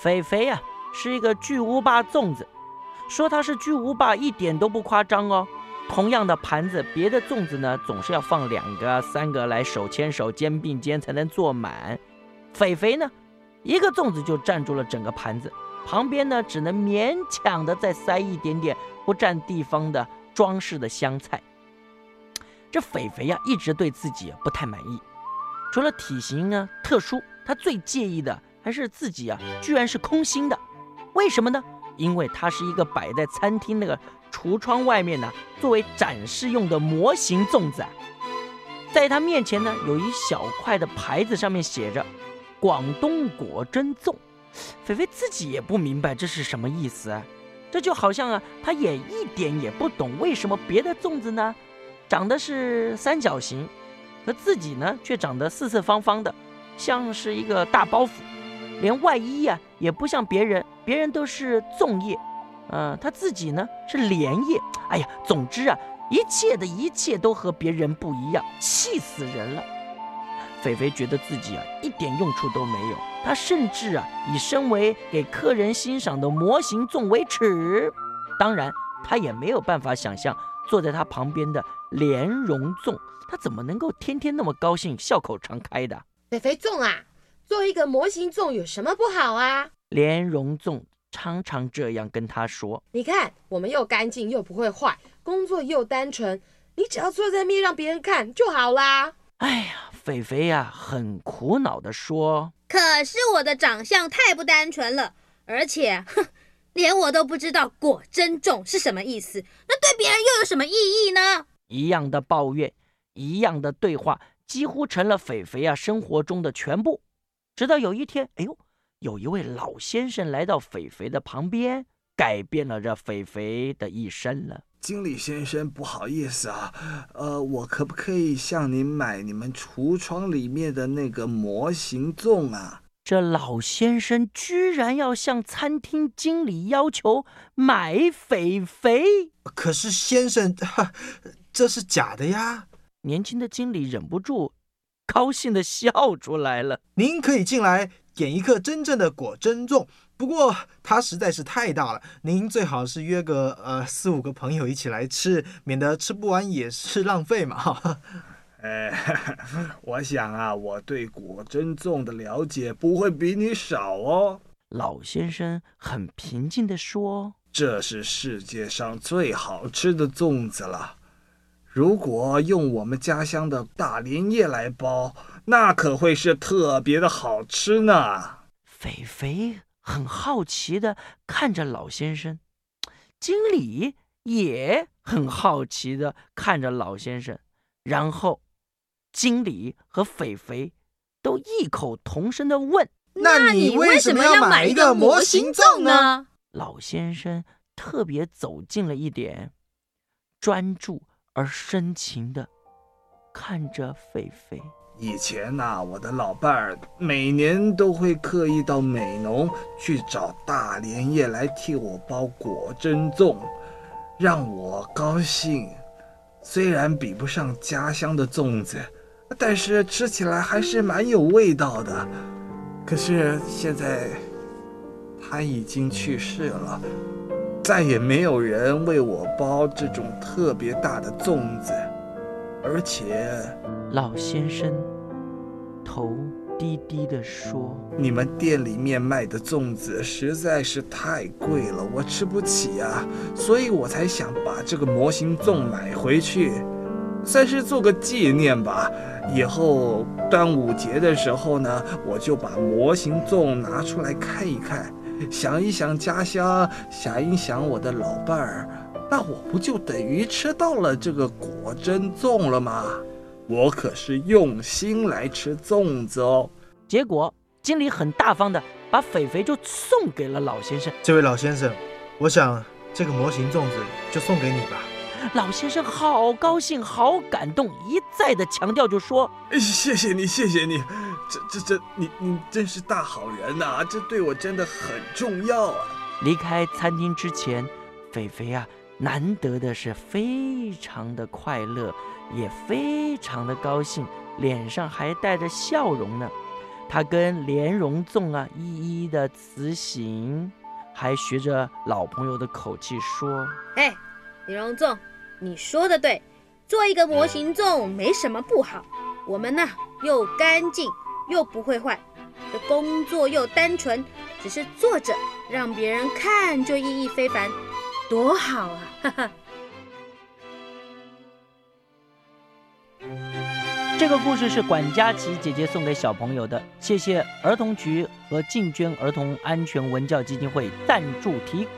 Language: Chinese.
肥肥呀是一个巨无霸粽子，说它是巨无霸一点都不夸张哦。同样的盘子，别的粽子呢总是要放两个、三个来手牵手、肩并肩才能坐满，肥肥呢一个粽子就占住了整个盘子，旁边呢只能勉强的再塞一点点不占地方的装饰的香菜。这肥肥呀一直对自己不太满意，除了体型呢特殊，他最介意的还是自己啊居然是空心的，为什么呢？因为它是一个摆在餐厅那个。橱窗外面呢，作为展示用的模型粽子，在他面前呢，有一小块的牌子，上面写着“广东果真粽”。菲菲自己也不明白这是什么意思，这就好像啊，他也一点也不懂为什么别的粽子呢，长得是三角形，可自己呢却长得四四方方的，像是一个大包袱，连外衣呀也不像别人，别人都是粽叶。嗯，他自己呢是莲叶，哎呀，总之啊，一切的一切都和别人不一样，气死人了。菲菲觉得自己啊一点用处都没有，他甚至啊以身为给客人欣赏的模型粽为耻。当然，他也没有办法想象坐在他旁边的莲蓉粽，他怎么能够天天那么高兴，笑口常开的？菲菲粽啊，做一个模型粽有什么不好啊？莲蓉粽。常常这样跟他说：“你看，我们又干净又不会坏，工作又单纯，你只要坐在面让别人看就好啦。”哎呀，肥肥呀，很苦恼地说：“可是我的长相太不单纯了，而且，哼，连我都不知道果真重是什么意思，那对别人又有什么意义呢？”一样的抱怨，一样的对话，几乎成了肥肥呀生活中的全部。直到有一天，哎呦！有一位老先生来到肥肥的旁边，改变了这肥肥的一生了。经理先生，不好意思啊，呃，我可不可以向您买你们橱窗里面的那个模型粽啊？这老先生居然要向餐厅经理要求买肥肥？可是先生，这是假的呀！年轻的经理忍不住高兴的笑出来了。您可以进来。点一个真正的果珍粽，不过它实在是太大了，您最好是约个呃四五个朋友一起来吃，免得吃不完也是浪费嘛。哈，哎，我想啊，我对果珍粽的了解不会比你少哦。老先生很平静地说：“这是世界上最好吃的粽子了，如果用我们家乡的大莲叶来包。”那可会是特别的好吃呢。肥肥很好奇的看着老先生，经理也很好奇的看着老先生，然后经理和肥肥都异口同声的问：“那你为什么要买一个模型粽呢？”老先生特别走近了一点，专注而深情的看着菲菲。以前呐，我的老伴儿每年都会刻意到美农去找大莲叶来替我包果珍粽，让我高兴。虽然比不上家乡的粽子，但是吃起来还是蛮有味道的。可是现在他已经去世了，再也没有人为我包这种特别大的粽子。而且，老先生头低低的说：“你们店里面卖的粽子实在是太贵了，我吃不起啊，所以我才想把这个模型粽买回去，算是做个纪念吧。以后端午节的时候呢，我就把模型粽拿出来看一看，想一想家乡，想一想我的老伴儿。”那我不就等于吃到了这个果真粽了吗？我可是用心来吃粽子哦。结果经理很大方的把肥肥就送给了老先生。这位老先生，我想这个模型粽子就送给你吧。老先生好高兴，好感动，一再的强调就说：“谢谢你，谢谢你，这这这，你你真是大好人呐，这对我真的很重要啊。”离开餐厅之前，肥肥啊。难得的是，非常的快乐，也非常的高兴，脸上还带着笑容呢。他跟莲蓉粽啊一一的辞行，还学着老朋友的口气说哎，李荣粽，你说的对，做一个模型粽没什么不好。我们呢又干净又不会坏，这工作又单纯，只是坐着让别人看就意义非凡，多好啊！哈哈。这个故事是管佳琪姐姐送给小朋友的，谢谢儿童局和进捐儿童安全文教基金会赞助提供。